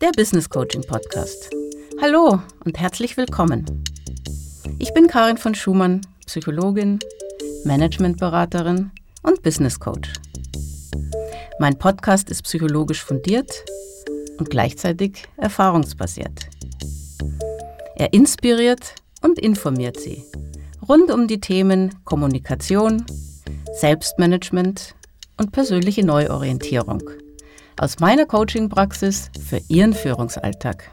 der Business Coaching Podcast. Hallo und herzlich willkommen. Ich bin Karin von Schumann, Psychologin, Managementberaterin und Business Coach. Mein Podcast ist psychologisch fundiert und gleichzeitig erfahrungsbasiert. Er inspiriert und informiert Sie rund um die Themen Kommunikation, Selbstmanagement und persönliche Neuorientierung aus meiner Coaching-Praxis für Ihren Führungsalltag.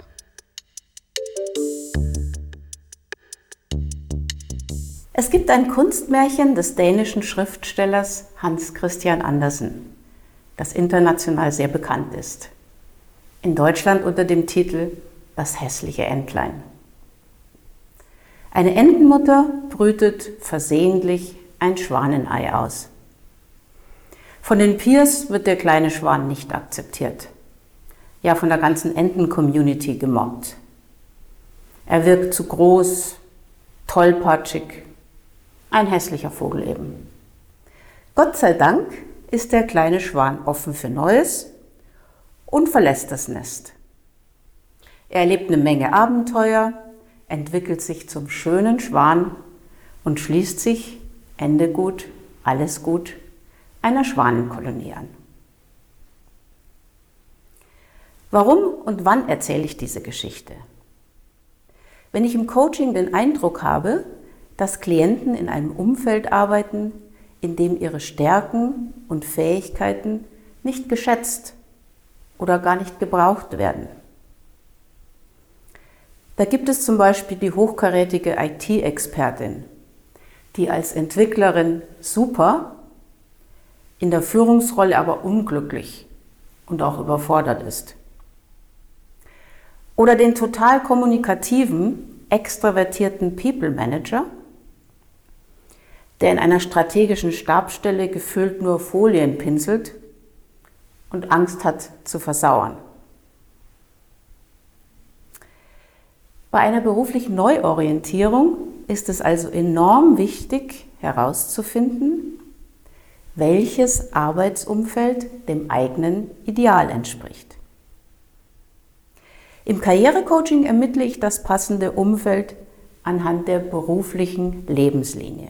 Es gibt ein Kunstmärchen des dänischen Schriftstellers Hans Christian Andersen, das international sehr bekannt ist. In Deutschland unter dem Titel Das hässliche Entlein. Eine Entenmutter brütet versehentlich ein Schwanenei aus. Von den Peers wird der kleine Schwan nicht akzeptiert. Ja, von der ganzen Enten-Community gemobbt. Er wirkt zu groß, tollpatschig, ein hässlicher Vogel eben. Gott sei Dank ist der kleine Schwan offen für Neues und verlässt das Nest. Er erlebt eine Menge Abenteuer, entwickelt sich zum schönen Schwan und schließt sich, Ende gut, alles gut, einer Schwanenkolonie an. Warum und wann erzähle ich diese Geschichte? Wenn ich im Coaching den Eindruck habe, dass Klienten in einem Umfeld arbeiten, in dem ihre Stärken und Fähigkeiten nicht geschätzt oder gar nicht gebraucht werden. Da gibt es zum Beispiel die hochkarätige IT-Expertin, die als Entwicklerin super in der Führungsrolle aber unglücklich und auch überfordert ist. Oder den total kommunikativen, extravertierten People Manager, der in einer strategischen Stabstelle gefüllt nur Folien pinselt und Angst hat zu versauern. Bei einer beruflichen Neuorientierung ist es also enorm wichtig herauszufinden, welches Arbeitsumfeld dem eigenen Ideal entspricht. Im Karrierecoaching ermittle ich das passende Umfeld anhand der beruflichen Lebenslinie.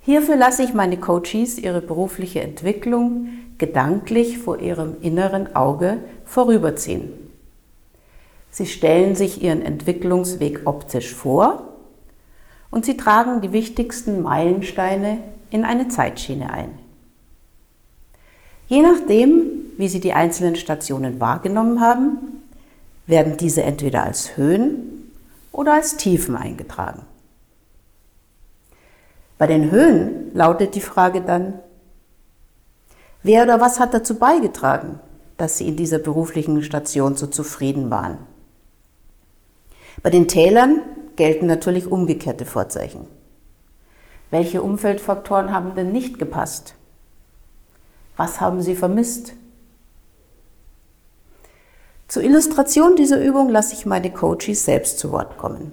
Hierfür lasse ich meine Coaches ihre berufliche Entwicklung gedanklich vor ihrem inneren Auge vorüberziehen. Sie stellen sich ihren Entwicklungsweg optisch vor und sie tragen die wichtigsten Meilensteine in eine Zeitschiene ein. Je nachdem, wie Sie die einzelnen Stationen wahrgenommen haben, werden diese entweder als Höhen oder als Tiefen eingetragen. Bei den Höhen lautet die Frage dann, wer oder was hat dazu beigetragen, dass Sie in dieser beruflichen Station so zufrieden waren? Bei den Tälern gelten natürlich umgekehrte Vorzeichen. Welche Umfeldfaktoren haben denn nicht gepasst? Was haben Sie vermisst? Zur Illustration dieser Übung lasse ich meine Coaches selbst zu Wort kommen.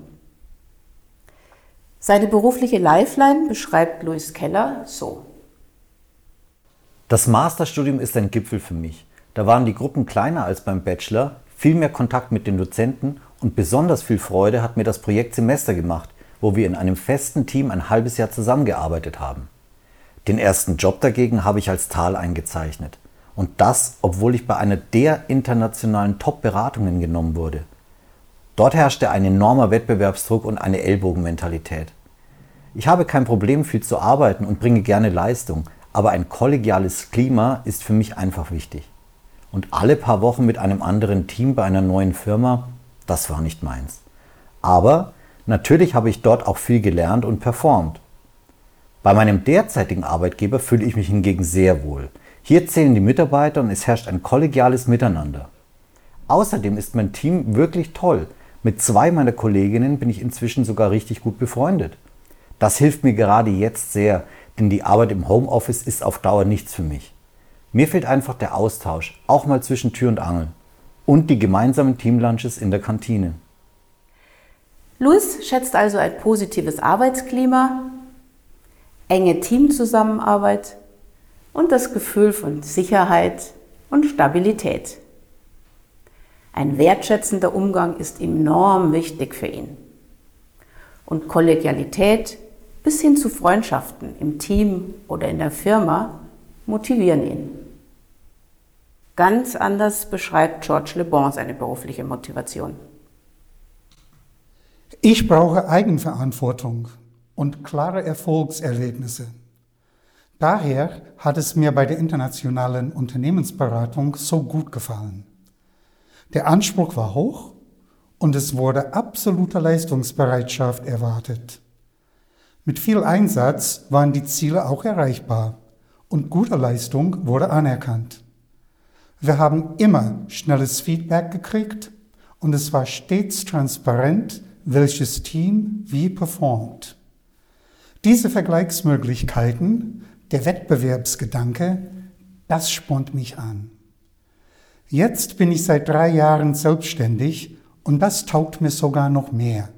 Seine berufliche Lifeline beschreibt Louis Keller so. Das Masterstudium ist ein Gipfel für mich. Da waren die Gruppen kleiner als beim Bachelor, viel mehr Kontakt mit den Dozenten und besonders viel Freude hat mir das Projekt Semester gemacht, wo wir in einem festen Team ein halbes Jahr zusammengearbeitet haben. Den ersten Job dagegen habe ich als Tal eingezeichnet. Und das, obwohl ich bei einer der internationalen Top-Beratungen genommen wurde. Dort herrschte ein enormer Wettbewerbsdruck und eine Ellbogenmentalität. Ich habe kein Problem, viel zu arbeiten und bringe gerne Leistung, aber ein kollegiales Klima ist für mich einfach wichtig. Und alle paar Wochen mit einem anderen Team bei einer neuen Firma, das war nicht meins. Aber Natürlich habe ich dort auch viel gelernt und performt. Bei meinem derzeitigen Arbeitgeber fühle ich mich hingegen sehr wohl. Hier zählen die Mitarbeiter und es herrscht ein kollegiales Miteinander. Außerdem ist mein Team wirklich toll. Mit zwei meiner Kolleginnen bin ich inzwischen sogar richtig gut befreundet. Das hilft mir gerade jetzt sehr, denn die Arbeit im Homeoffice ist auf Dauer nichts für mich. Mir fehlt einfach der Austausch, auch mal zwischen Tür und Angel. Und die gemeinsamen Teamlunches in der Kantine. Louis schätzt also ein positives Arbeitsklima, enge Teamzusammenarbeit und das Gefühl von Sicherheit und Stabilität. Ein wertschätzender Umgang ist enorm wichtig für ihn. Und Kollegialität bis hin zu Freundschaften im Team oder in der Firma motivieren ihn. Ganz anders beschreibt George Le Bon seine berufliche Motivation. Ich brauche Eigenverantwortung und klare Erfolgserlebnisse. Daher hat es mir bei der internationalen Unternehmensberatung so gut gefallen. Der Anspruch war hoch und es wurde absolute Leistungsbereitschaft erwartet. Mit viel Einsatz waren die Ziele auch erreichbar und gute Leistung wurde anerkannt. Wir haben immer schnelles Feedback gekriegt und es war stets transparent, welches Team wie performt. Diese Vergleichsmöglichkeiten, der Wettbewerbsgedanke, das spornt mich an. Jetzt bin ich seit drei Jahren selbstständig und das taugt mir sogar noch mehr.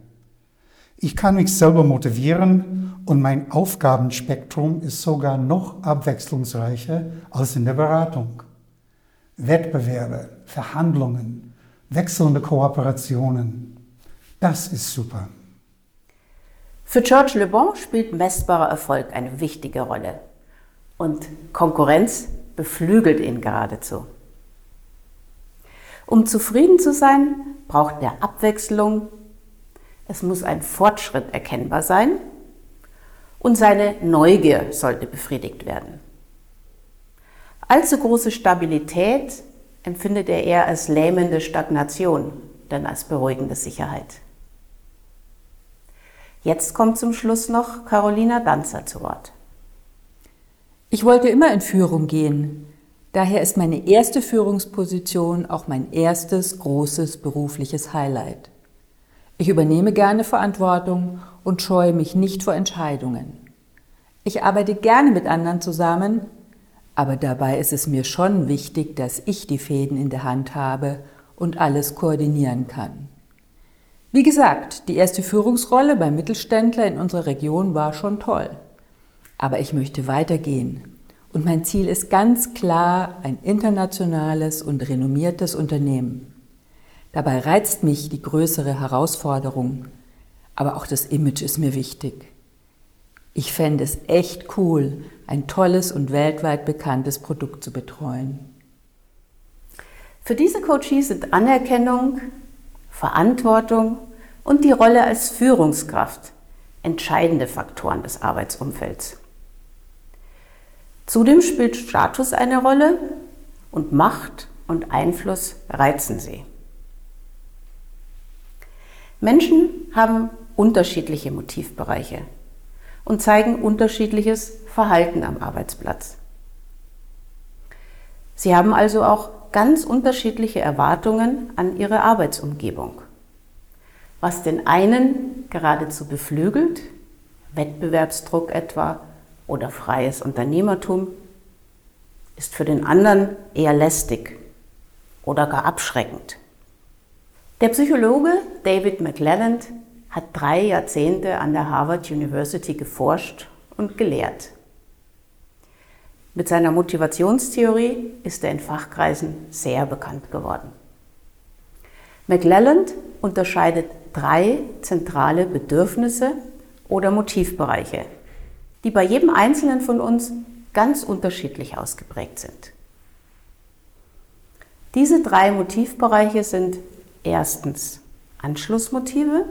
Ich kann mich selber motivieren und mein Aufgabenspektrum ist sogar noch abwechslungsreicher als in der Beratung. Wettbewerbe, Verhandlungen, wechselnde Kooperationen, das ist super. Für George Le Bon spielt messbarer Erfolg eine wichtige Rolle. Und Konkurrenz beflügelt ihn geradezu. Um zufrieden zu sein, braucht er Abwechslung, es muss ein Fortschritt erkennbar sein und seine Neugier sollte befriedigt werden. Allzu große Stabilität empfindet er eher als lähmende Stagnation, denn als beruhigende Sicherheit. Jetzt kommt zum Schluss noch Carolina Danzer zu Wort. Ich wollte immer in Führung gehen. Daher ist meine erste Führungsposition auch mein erstes großes berufliches Highlight. Ich übernehme gerne Verantwortung und scheue mich nicht vor Entscheidungen. Ich arbeite gerne mit anderen zusammen, aber dabei ist es mir schon wichtig, dass ich die Fäden in der Hand habe und alles koordinieren kann. Wie gesagt, die erste Führungsrolle beim Mittelständler in unserer Region war schon toll. Aber ich möchte weitergehen. Und mein Ziel ist ganz klar ein internationales und renommiertes Unternehmen. Dabei reizt mich die größere Herausforderung, aber auch das Image ist mir wichtig. Ich fände es echt cool, ein tolles und weltweit bekanntes Produkt zu betreuen. Für diese Coaches sind Anerkennung, Verantwortung und die Rolle als Führungskraft entscheidende Faktoren des Arbeitsumfelds. Zudem spielt Status eine Rolle und Macht und Einfluss reizen sie. Menschen haben unterschiedliche Motivbereiche und zeigen unterschiedliches Verhalten am Arbeitsplatz. Sie haben also auch ganz unterschiedliche Erwartungen an ihre Arbeitsumgebung. Was den einen geradezu beflügelt, Wettbewerbsdruck etwa oder freies Unternehmertum, ist für den anderen eher lästig oder gar abschreckend. Der Psychologe David McLelland hat drei Jahrzehnte an der Harvard University geforscht und gelehrt. Mit seiner Motivationstheorie ist er in Fachkreisen sehr bekannt geworden. McLelland unterscheidet drei zentrale Bedürfnisse oder Motivbereiche, die bei jedem Einzelnen von uns ganz unterschiedlich ausgeprägt sind. Diese drei Motivbereiche sind erstens Anschlussmotive,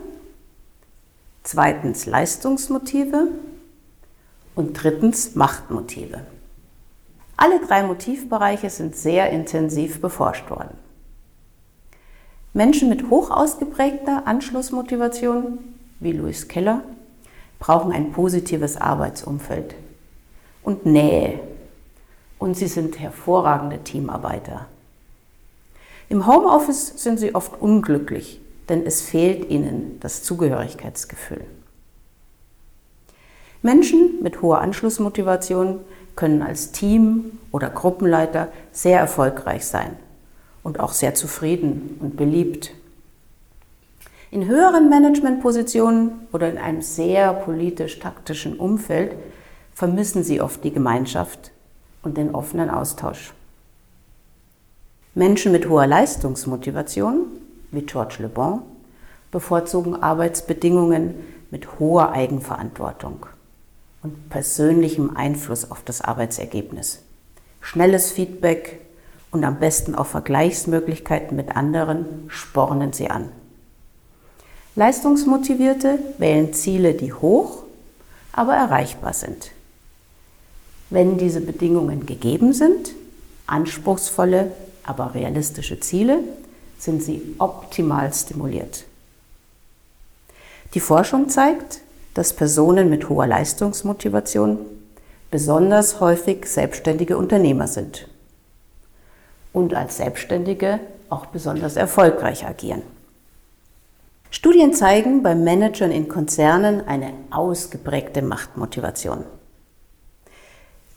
zweitens Leistungsmotive und drittens Machtmotive. Alle drei Motivbereiche sind sehr intensiv beforscht worden. Menschen mit hoch ausgeprägter Anschlussmotivation, wie Louis Keller, brauchen ein positives Arbeitsumfeld und Nähe. Und sie sind hervorragende Teamarbeiter. Im Homeoffice sind sie oft unglücklich, denn es fehlt ihnen das Zugehörigkeitsgefühl. Menschen mit hoher Anschlussmotivation können als Team oder Gruppenleiter sehr erfolgreich sein und auch sehr zufrieden und beliebt. In höheren Managementpositionen oder in einem sehr politisch-taktischen Umfeld vermissen sie oft die Gemeinschaft und den offenen Austausch. Menschen mit hoher Leistungsmotivation, wie George Le Bon, bevorzugen Arbeitsbedingungen mit hoher Eigenverantwortung und persönlichem Einfluss auf das Arbeitsergebnis. Schnelles Feedback und am besten auch Vergleichsmöglichkeiten mit anderen spornen sie an. Leistungsmotivierte wählen Ziele, die hoch, aber erreichbar sind. Wenn diese Bedingungen gegeben sind, anspruchsvolle, aber realistische Ziele, sind sie optimal stimuliert. Die Forschung zeigt, dass Personen mit hoher Leistungsmotivation besonders häufig selbstständige Unternehmer sind und als Selbstständige auch besonders erfolgreich agieren. Studien zeigen bei Managern in Konzernen eine ausgeprägte Machtmotivation.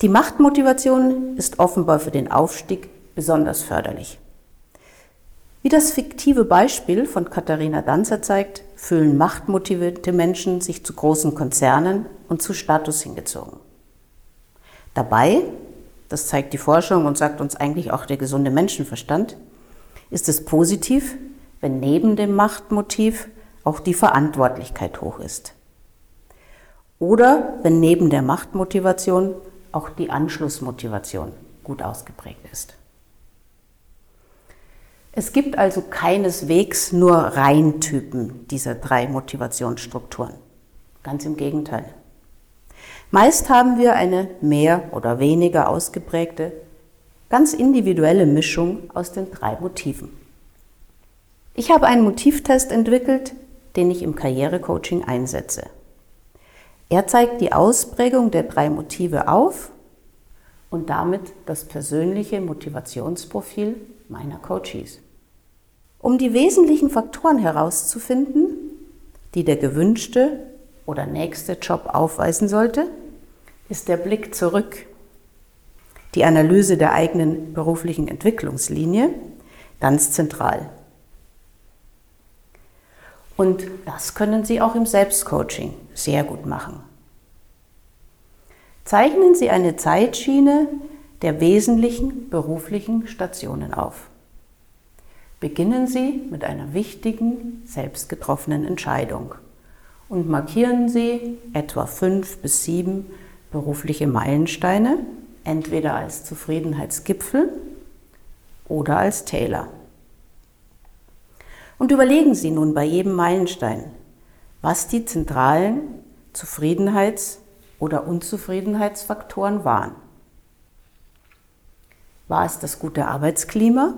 Die Machtmotivation ist offenbar für den Aufstieg besonders förderlich. Wie das fiktive Beispiel von Katharina Danzer zeigt, fühlen machtmotivierte Menschen sich zu großen Konzernen und zu Status hingezogen. Dabei, das zeigt die Forschung und sagt uns eigentlich auch der gesunde Menschenverstand, ist es positiv, wenn neben dem Machtmotiv auch die Verantwortlichkeit hoch ist. Oder wenn neben der Machtmotivation auch die Anschlussmotivation gut ausgeprägt ist. Es gibt also keineswegs nur Reintypen dieser drei Motivationsstrukturen. Ganz im Gegenteil. Meist haben wir eine mehr oder weniger ausgeprägte, ganz individuelle Mischung aus den drei Motiven. Ich habe einen Motivtest entwickelt, den ich im Karrierecoaching einsetze. Er zeigt die Ausprägung der drei Motive auf und damit das persönliche Motivationsprofil meiner Coaches. Um die wesentlichen Faktoren herauszufinden, die der gewünschte oder nächste Job aufweisen sollte, ist der Blick zurück, die Analyse der eigenen beruflichen Entwicklungslinie ganz zentral. Und das können Sie auch im Selbstcoaching sehr gut machen. Zeichnen Sie eine Zeitschiene der wesentlichen beruflichen Stationen auf. Beginnen Sie mit einer wichtigen, selbst getroffenen Entscheidung und markieren Sie etwa fünf bis sieben berufliche Meilensteine, entweder als Zufriedenheitsgipfel oder als Täler. Und überlegen Sie nun bei jedem Meilenstein, was die zentralen Zufriedenheits- oder Unzufriedenheitsfaktoren waren. War es das gute Arbeitsklima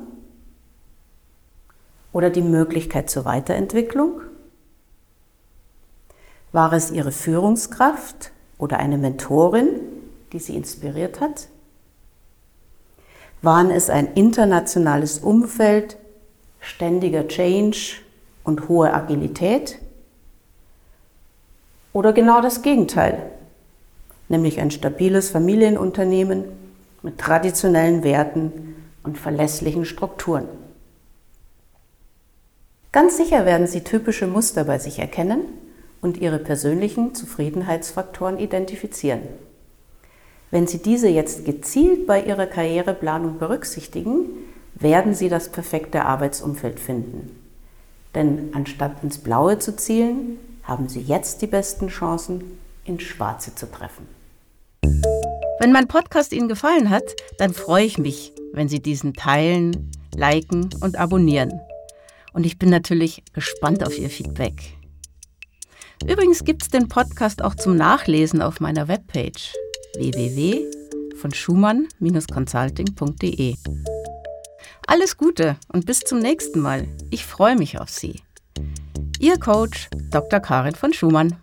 oder die Möglichkeit zur Weiterentwicklung? War es Ihre Führungskraft oder eine Mentorin, die Sie inspiriert hat? Waren es ein internationales Umfeld, ständiger Change und hohe Agilität? Oder genau das Gegenteil, nämlich ein stabiles Familienunternehmen mit traditionellen Werten und verlässlichen Strukturen. Ganz sicher werden Sie typische Muster bei sich erkennen und Ihre persönlichen Zufriedenheitsfaktoren identifizieren. Wenn Sie diese jetzt gezielt bei Ihrer Karriereplanung berücksichtigen, werden Sie das perfekte Arbeitsumfeld finden. Denn anstatt ins Blaue zu zielen, haben Sie jetzt die besten Chancen, ins Schwarze zu treffen. Wenn mein Podcast Ihnen gefallen hat, dann freue ich mich, wenn Sie diesen teilen, liken und abonnieren. Und ich bin natürlich gespannt auf Ihr Feedback. Übrigens gibt es den Podcast auch zum Nachlesen auf meiner Webpage www.schumann-consulting.de. Alles Gute und bis zum nächsten Mal. Ich freue mich auf Sie. Ihr Coach Dr. Karin von Schumann.